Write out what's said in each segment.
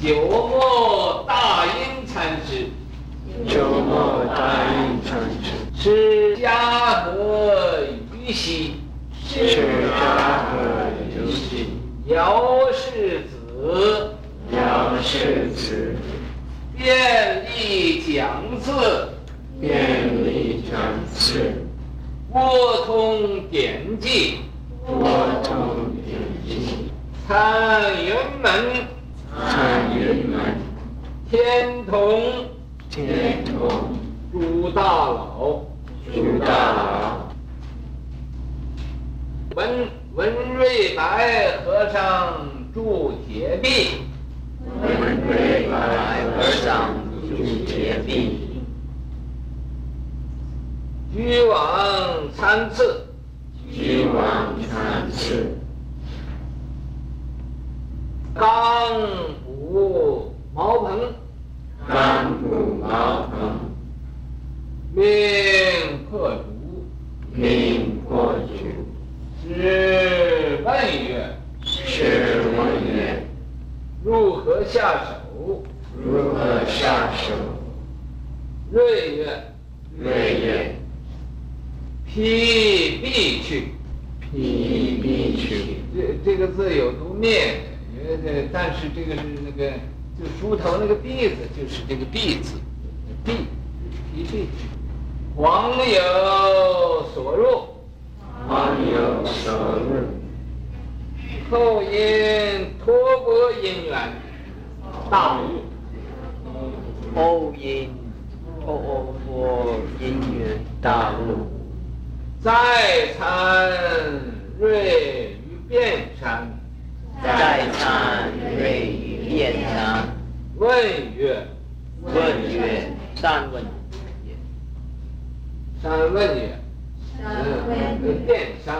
九末大音禅师，九末大音禅师，是家和于西，是家和于西，姚世子，姚世子，便利讲次，便利讲次，博通典记，博通典记，参云门，参云门，天童，天童，诸大佬，诸大佬，文文瑞白和尚住铁壁，文瑞白和尚住铁壁，居往参次，居往参次，刚卜茅棚，刚卜茅棚，命破竹，命破竹，是问曰，是问曰，如何下手？如何下手？瑞曰，瑞曰，披壁去。披壁去。这这个字有读面，因为这但是这个是那个就梳头那个篦子，就是这个篦子，篦，披壁去。黄有所入，黄有所入，后因托钵因缘，大悟。后因托钵因缘大悟，再参瑞于遍山，再参瑞于遍山，问曰，问曰，三问也，三问曰，嗯，遍山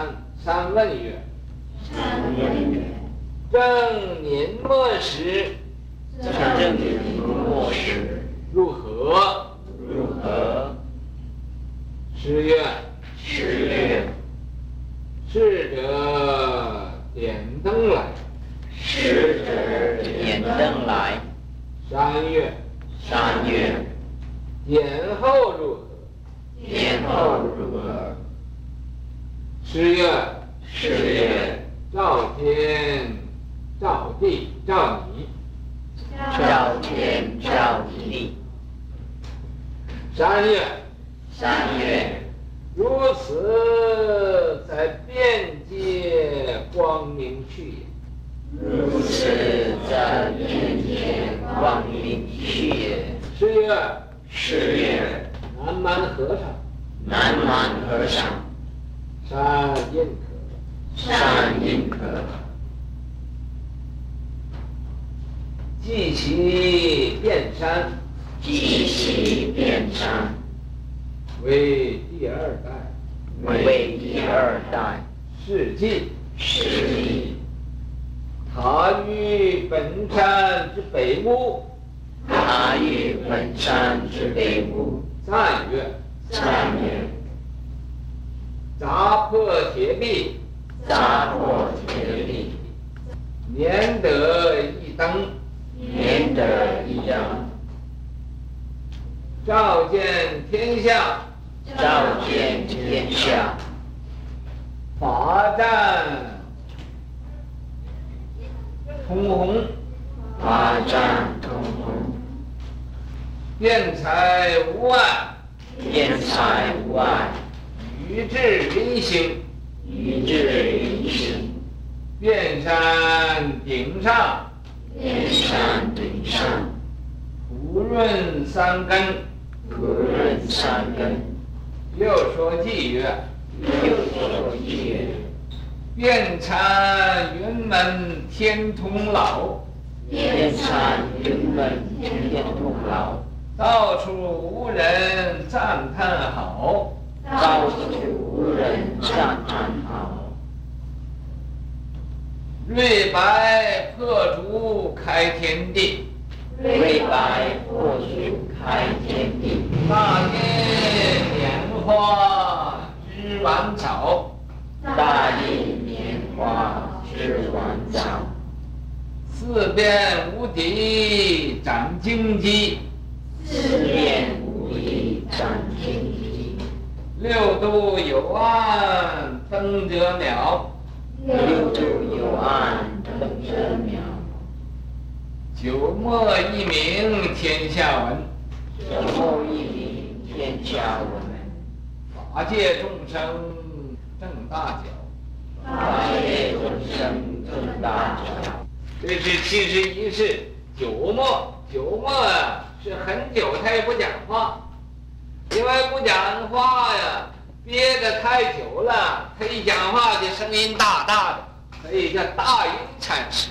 三问曰，正年末时，正年末时，如何？如何？十月。十月：逝者点灯来。逝者点灯来。三月。三月。点后如何？点后如何？十月。十月：照天，照地，照你。照天，照地。三月。三月。如此在遍界光明去也。曰：师曰：南蛮和尚。南蛮和尚。善印可。善印可。记其遍山。记其遍山。为第二代。为第二代。事迹。事迹。他于本山之北屋。他于本山之北屋。赞曰：赞曰：砸破铁壁。砸破铁壁。免得一灯。免得一灯。照见天下。照见天下。罚站通红，罚站通红。辩才无碍。辩才无碍。语至于心。语至于心。遍山顶上。遍山顶上。普润三根。普润三根。又说偈曰：又说偈曰：遍参云门天童老。遍参云门天童老。到处无人赞叹好。到处无人赞叹好。瑞白破竹开天地。瑞白破竹开天地。大地莲花枝丸草。大地莲花枝丸草。四遍无敌斩荆棘，四遍无敌斩荆棘，六度有岸登者渺，六度有岸登者渺，九莫一名天下闻，九莫一名天下闻，法界众生正大脚。法界众生正大脚，这是七十一世九莫，九莫啊，是很久他也不讲话，因为不讲话呀，憋得太久了，他一讲话就声音大大的，所以叫大音禅师。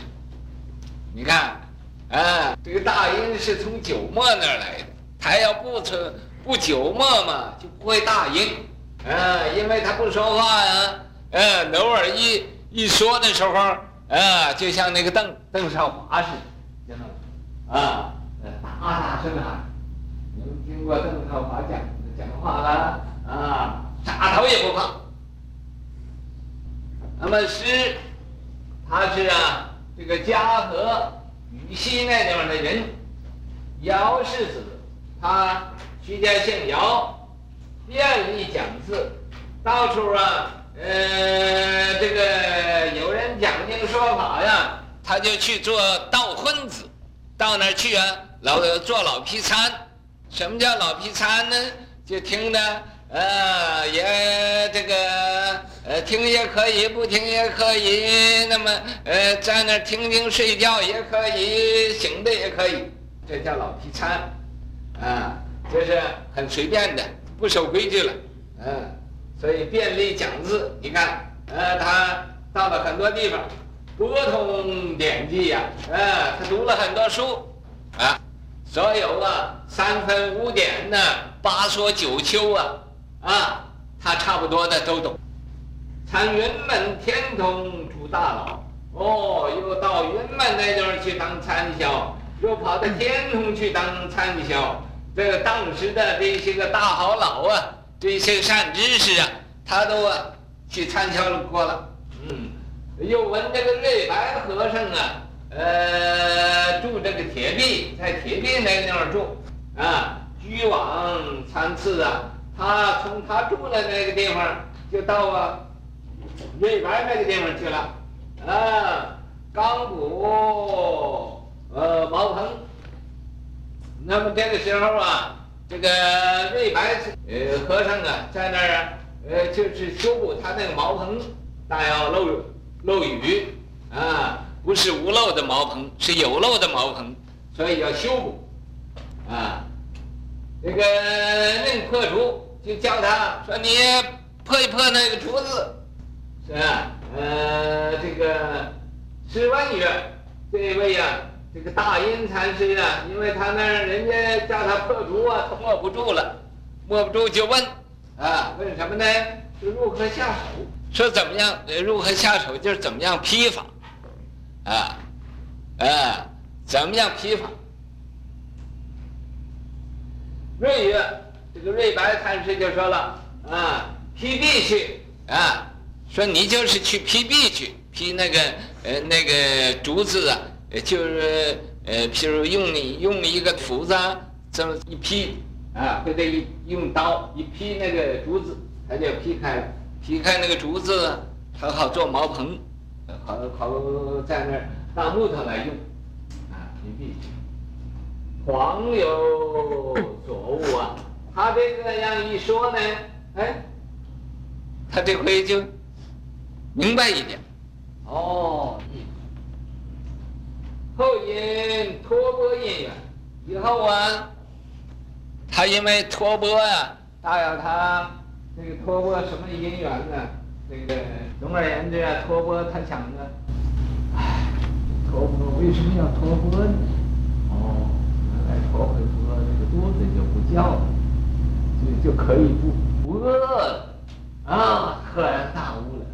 你看，啊，这个大音是从九莫那儿来的，他要不从不九莫嘛，就不会大音，啊，因为他不说话呀。嗯，偶尔一一说的时候，啊，就像那个邓邓少华似的，啊，大大声喊。你们听过邓少华讲讲话了？啊，啥头也不怕。那么诗，他是啊，这个嘉禾禹西那地方的人，姚世子，他徐家姓姚，遍历讲字，到处啊。呃，这个有人讲经说法呀，他就去做道混子，到那儿去啊，老做老皮参。什么叫老皮参呢？就听的，呃，也这个，呃，听也可以，不听也可以。那么，呃，在那儿听听睡觉也可以，醒的也可以，这叫老皮参，啊，就是很随便的，不守规矩了，嗯。所以便利讲字，你看，呃，他到了很多地方，博通典籍呀，呃，他读了很多书，啊，所有啊三分五点呢，八说九秋啊，啊，他差不多的都懂。参云门天童出大佬，哦，又到云门那地方去当参销，又跑到天童去当参销。这个当时的这些个大好佬啊。这些善知识啊，他都啊去参销过了。嗯，又闻这个瑞白和尚啊，呃，住这个铁壁，在铁壁那个地方住啊，居往参次啊。他从他住的那个地方，就到啊瑞白那个地方去了。啊，钢骨呃茅棚。那么这个时候啊。这个瑞白呃和尚啊，在那儿，呃，就是修补他那个茅棚，大要漏漏雨啊，不是无漏的茅棚，是有漏的茅棚，所以要修补啊。这个宁破竹，就叫他说你破一破那个竹子，是吧？呃，这个试问曰，这位呀、这个大音禅师啊，因为他那人家叫他破竹啊，他握不住了，握不住就问，啊，问什么呢？就如何下手？说怎么样？如何下手？就是怎么样劈法，啊，啊，怎么样劈法？瑞宇，这个瑞白禅师就说了，啊，劈壁去，啊，说你就是去劈壁去，劈那个呃那个竹子啊。就是呃，譬如用你用一个斧子这么一劈啊，或者一用刀一劈那个竹子，它就劈开了。劈开那个竹子，它好做茅棚，好好在那儿当木头来用啊。劈壁，去，黄有 所悟啊！他这个样一说呢，哎，他这回就明白一点。哦。后因托钵因缘，以后啊，他因为托钵呀，大有他这个托钵什么因缘呢？那个总而言之啊，托钵他想着，哎，托钵为什么要托钵呢？哦，原来托回钵那个肚子就不叫了，就就可以不不饿了，啊，赫然大悟了，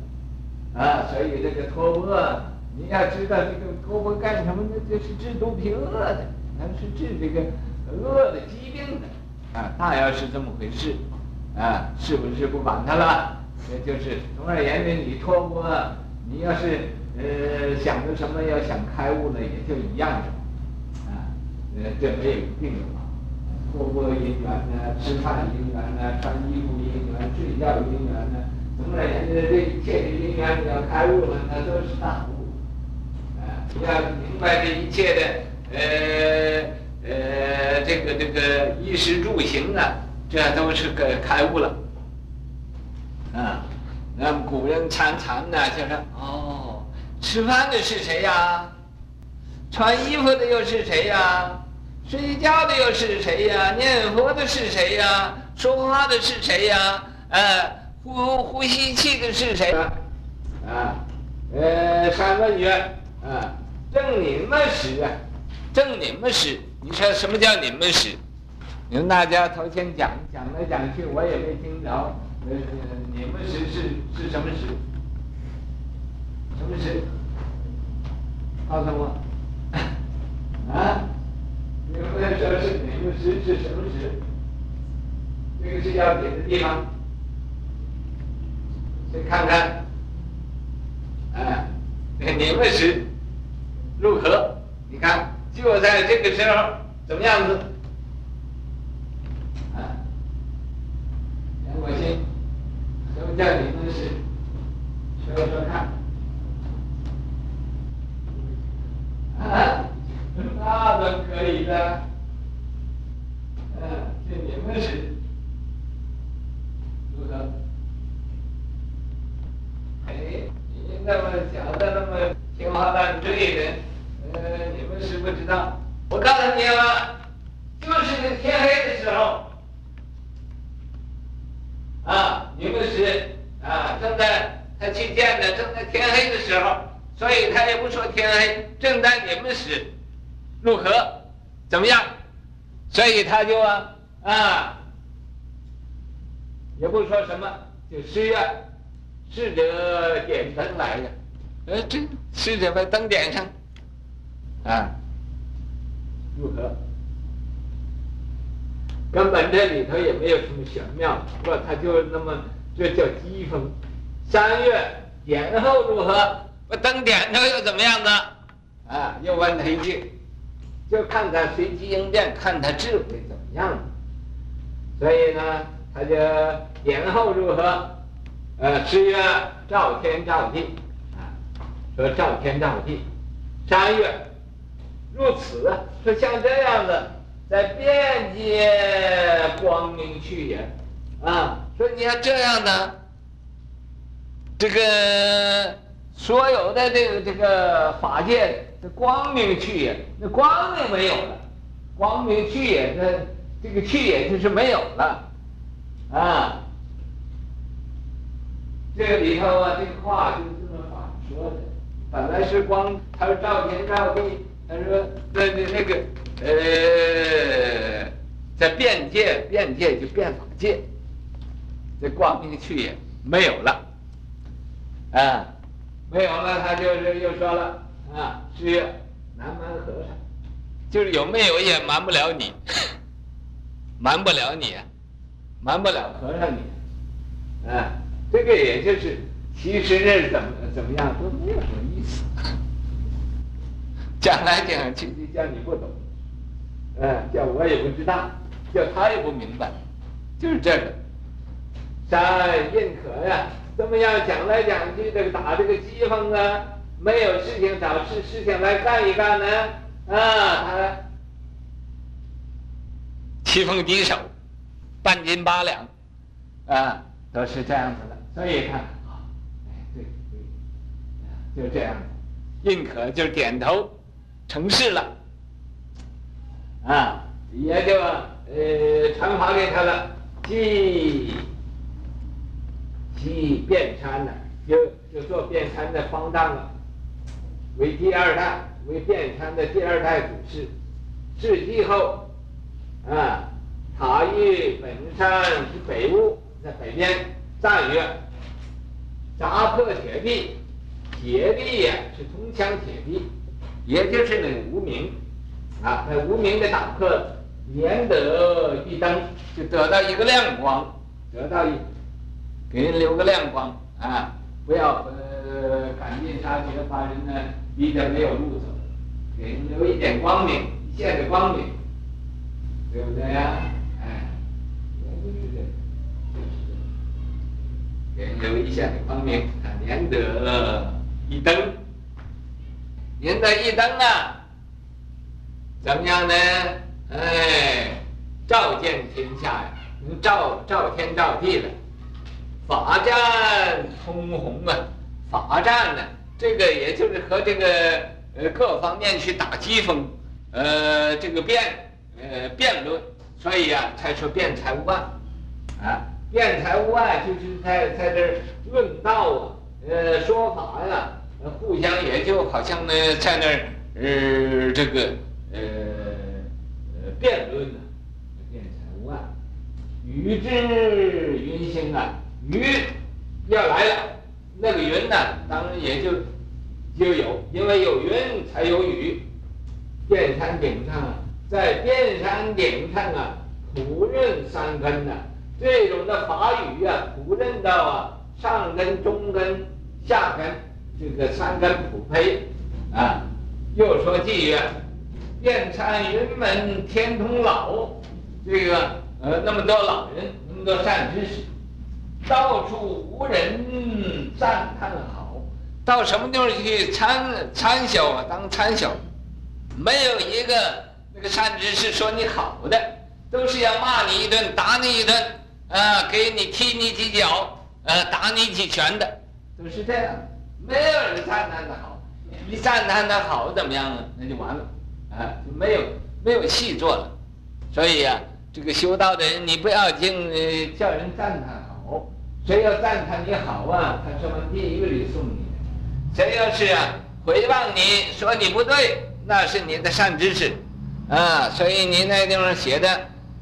啊，所以这个托钵。你要知道这个托钵干什么呢？就是治肚皮饿的，那是治这个饿的疾病的，啊，大要是这么回事，啊，是不是不管他了？这就是总而言之，你托钵，你要是呃，想着什么要想开悟呢，也就一样的，啊，呃，这没有一定的嘛。过过因缘呢，吃饭因缘呢，穿衣服因缘，睡觉因缘呢，总而言之，这一切的因缘，你要开悟了，那都是大悟。啊，要明白这一切的，呃呃，这个这个衣食住行啊，这都是个开悟了。啊，那么古人常常呢，就说哦，吃饭的是谁呀？穿衣服的又是谁呀？睡觉的又是谁呀？念佛的是谁呀？说话的是谁呀？呃，呼呼吸气的是谁？啊，呃，三问曰：啊，正你们使啊，正你们使，你说什么叫你们使？你们大家头先讲讲来讲去，我也没听着。呃，你们时是是什么使？什么使？告诉我。啊？你们说是你们时是什么使？这个是要点的地方。看看。哎，你们是如何？你看，就在这个时候，怎么样子？啊，杨国兴，什么叫你们是？说说看。啊。那都可以的，嗯，这你们是如何？哎，你那么讲的那么天花乱坠的，呃，你们是不知道。我告诉你了，就是那天黑的时候，啊，你们是啊，正在他去见的，正在天黑的时候，所以他也不说天黑，正在你们时。如何？怎么样？所以他就啊啊，也不说什么，就试着试着点灯来的。呃，这试着把灯点上，啊，如何？根本这里头也没有什么玄妙，不过他就那么，这叫机锋。三月点后如何？把灯点上又怎么样呢？啊，又问他一句。就看他随机应变，看他智慧怎么样。所以呢，他就年后如何？呃，十月照天照地，啊，说照天照地。三月如此，说像这样的，在遍界光明去也。啊，说你要这样的，这个所有的这个这个法界。这光明去也，那光明没有了，光明去也，那这个去也就是没有了，啊，这个里头啊，这个话就是这么反说的。本来是光，他说照天照地，他说那那那个呃，在变界，变界就变法界，这光明去也没有了，啊，没有了，他就是又说了。啊，是。南蛮和尚，就是有没有也瞒不了你，瞒不了你，瞒不了和尚你，啊，这个也就是，其实是怎么怎么样都没有什么意思，讲来讲去就叫你不懂，嗯，叫我也不知道，叫他也不明白，就是这个，在认可呀，怎么样讲来讲去这个打这个机锋啊。没有事情找事事情来干一干呢？啊，他棋逢敌手，半斤八两，啊，都是这样子的。所以他，啊，哎，对对，就这样，认可就点头，成事了，啊，也就呃传法给他了，即即辩参了，就就做辩参的方丈了。为第二代，为辩参的第二代祖师，至继后，啊，塔于本山之北屋，在北边站曰：“砸破铁壁，铁壁呀是铜墙铁壁，也就是那无明，啊，那无明的打破，连得一灯，就得到一个亮光，得到一，给人留个亮光啊，不要呃。”赶尽杀绝，把人呢逼得没有路走，给人留一点光明，一线的光明，对不对呀？哎，给人留一线的光明，莲得一灯，莲得一灯啊，怎么样呢？哎，照见天下呀，照照天照地了。法战通红啊，法战呢，这个也就是和这个呃各方面去打机锋，呃这个辩呃辩论，所以啊才说辩才无碍，啊辩才无碍就是在在这儿论道啊，呃说法呀，互相也就好像呢在那儿呃这个呃辩论呢，辩才无碍，与之云兴啊。云要来了，那个云呢，当然也就就有，因为有云才有雨。遍山顶上，在遍山顶上啊，普润三根呐、这种的法语啊，普润到啊，上根、中根、下根，这个三根普配啊。又说偈曰：遍山云门天童老，这个呃那么多老人，那么多善知识。到处无人赞叹好，到什么地方去参参小啊？当参小，没有一个那个善知识说你好的，都是要骂你一顿，打你一顿，啊，给你踢你几脚，呃，打你几拳的，都是这样。没有人赞叹的好，你赞叹的好怎么样啊？那就完了，啊，就没有没有戏做了。所以呀、啊，这个修道的人，你不要净呃叫人赞叹。谁要赞叹你好啊，他什么第一个礼送你；谁要是啊回望你说你不对，那是你的善知识，啊，所以你那地方写的，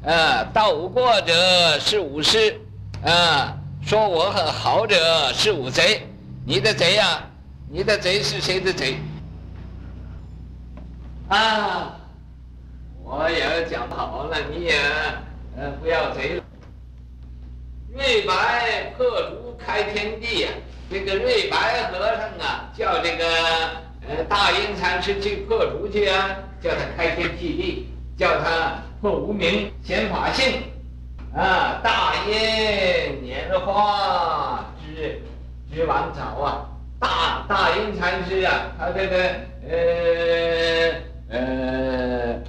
啊，道无过者是吾师，啊，说我很好者是吾贼，你的贼呀、啊，你的贼是谁的贼？啊，我也讲不好了，你也呃不要贼了。瑞白破竹开天地呀、啊，这个瑞白和尚啊，叫这个呃大阴禅师去破竹去啊，叫他开天辟地，叫他破无明显法性，啊，大阴拈花知知晚早啊，大大阴禅师啊，他这个呃呃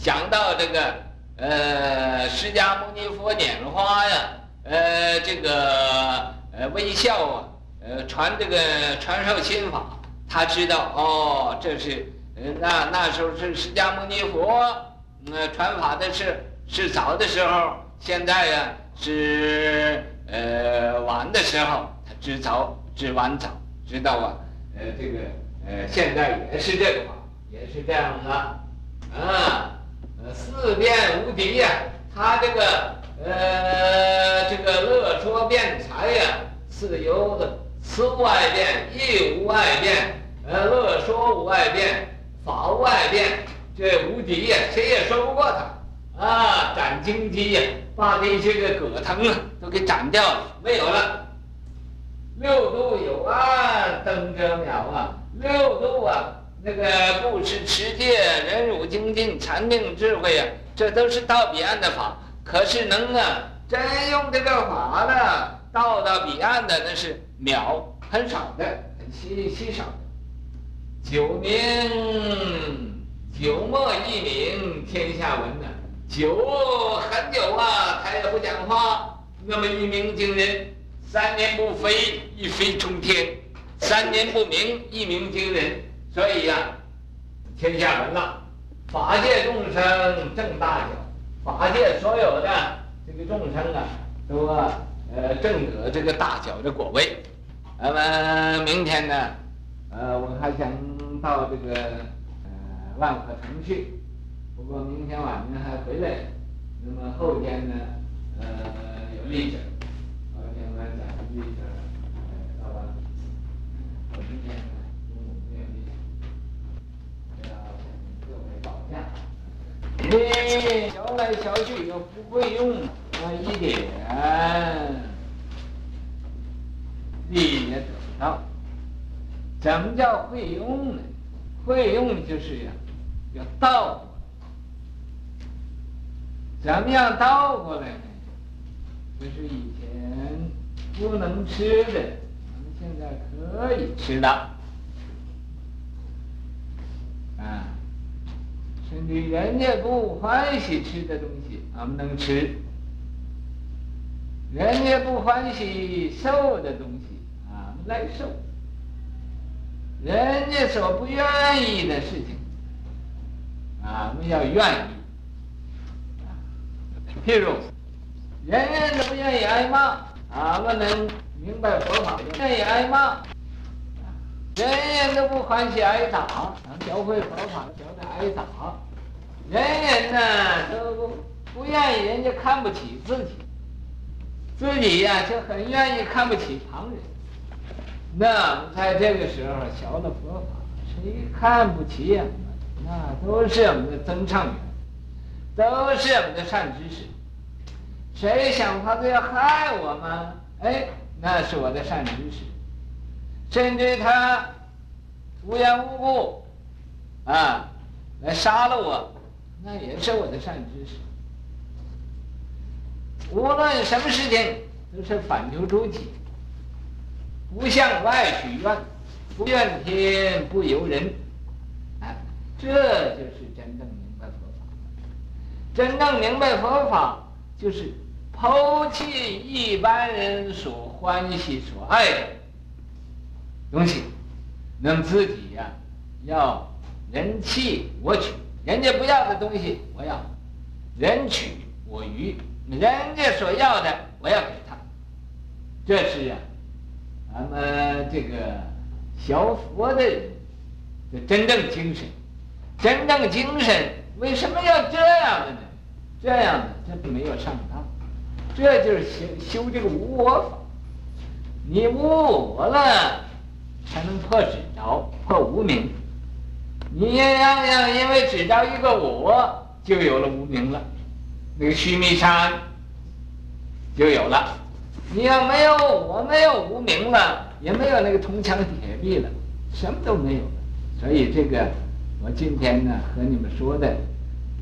想到这个呃释迦牟尼佛拈花呀。呃，这个呃微笑啊，呃传这个传授心法，他知道哦，这是呃那那时候是释迦牟尼佛，呃传法的是是早的时候，现在呀、是呃晚的时候，他知早知晚早，知道啊，呃这个呃现在也是这个法，也是这样的，啊，呃四辩无敌呀，他这个。呃，这个乐说辩才呀，自由的，此外辩，亦无外辩。呃，乐说无外辩，法无外辩，这无敌呀，谁也说不过他。啊，斩荆棘呀，把那些个葛藤啊都给斩掉了，没有了。六度有岸，登者渺啊。六度啊，那个布施、持戒、忍辱、精进、禅定、智慧呀，这都是到彼岸的法。可是能啊，真用这个法的，到达彼岸的那是渺，很少的，很稀稀少的。久名久莫一名天下闻呐，久很久啊，他也不讲话。那么一鸣惊人，三年不飞，一飞冲天；三年不鸣，一鸣惊人。所以呀、啊，天下闻了，法界众生正大小。法界所有的这个众生啊，都啊呃正得这个大小的果位。那么明天呢，呃我还想到这个呃万和城去，不过明天晚上还回来。那么后天呢，呃有例子，后天我讲例子，呃到晚，我明天呢中午没有例子，要请各位保驾。你小来小去又不会用，那一点你也得不到。怎么叫会用呢？会用就是呀，要倒过来。怎么样倒过来呢？就是以前不能吃的，咱们现在可以吃了。啊，甚至人家不欢喜吃的东西，俺们能吃；人家不欢喜受的东西，俺们来受；人家所不愿意的事情，俺们要愿意。譬如，人人都不愿意挨骂，俺们能明白佛法，愿意挨骂。人人都不欢喜挨打，咱教会佛法教的挨打。人人呢都不愿意人家看不起自己，自己呀、就很愿意看不起旁人。那在这个时候学了佛法，谁看不起呀？那都是我们的增上缘，都是我们的善知识。谁想法子要害我吗？哎，那是我的善知识。甚至他无缘无故啊来杀了我，那也是我的善知识。无论什么事情都是反求诸己，不向外许愿，不怨天不尤人，啊，这就是真正明白佛法。真正明白佛法，就是抛弃一般人所欢喜所爱的。东西，能自己呀、要人弃我取，人家不要的东西我要，人取我予，人家所要的我要给他，这是啊，咱们这个学佛的人的真正精神，真正精神为什么要这样的呢？这样的这没有上当，这就是修修这个无我法，你无我了。才能破纸着，破无名。你要要因为执着一个我，就有了无名了，那个须弥山就有了。你要没有我，没有无名了，也没有那个铜墙铁壁了，什么都没有了。所以这个我今天呢和你们说的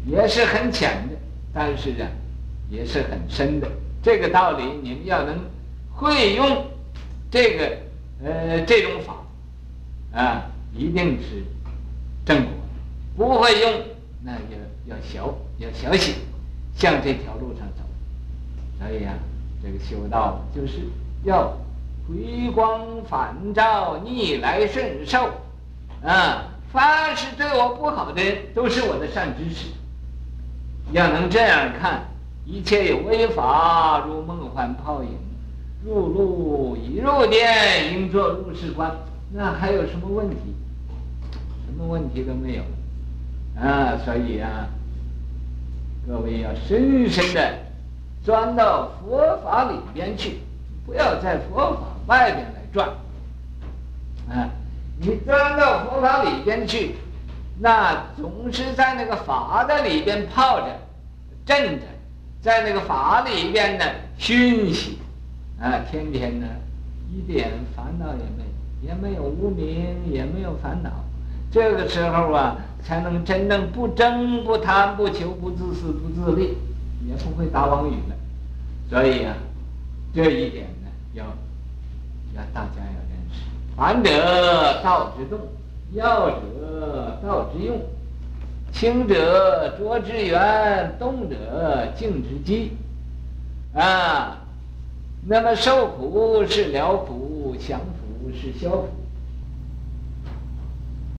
也是很浅的，但是啊也是很深的。这个道理你们要能会用这个。呃，这种法，啊，一定是正果。不会用，那就要小，要小心，向这条路上走。所以啊，这个修道就是要回光返照，逆来顺受。啊，凡是对我不好的，都是我的善知识。要能这样看，一切有为法，如梦幻泡影。入路已入殿，应作如是观。那还有什么问题？什么问题都没有啊！所以啊，各位要深深的钻到佛法里边去，不要在佛法外边来转。啊，你钻到佛法里边去，那总是在那个法的里边泡着、镇着，在那个法里边呢熏习。啊，天天呢，一点烦恼也没有，也没有无明，也没有烦恼。这个时候啊，才能真正不争、不贪、不求、不自私、不自利，也不会打妄语了。所以啊，这一点呢，要要大家要认识。凡者道之动，要者道之用，清者浊之源，动者静之机。啊。那么受苦是了苦，享福是消苦。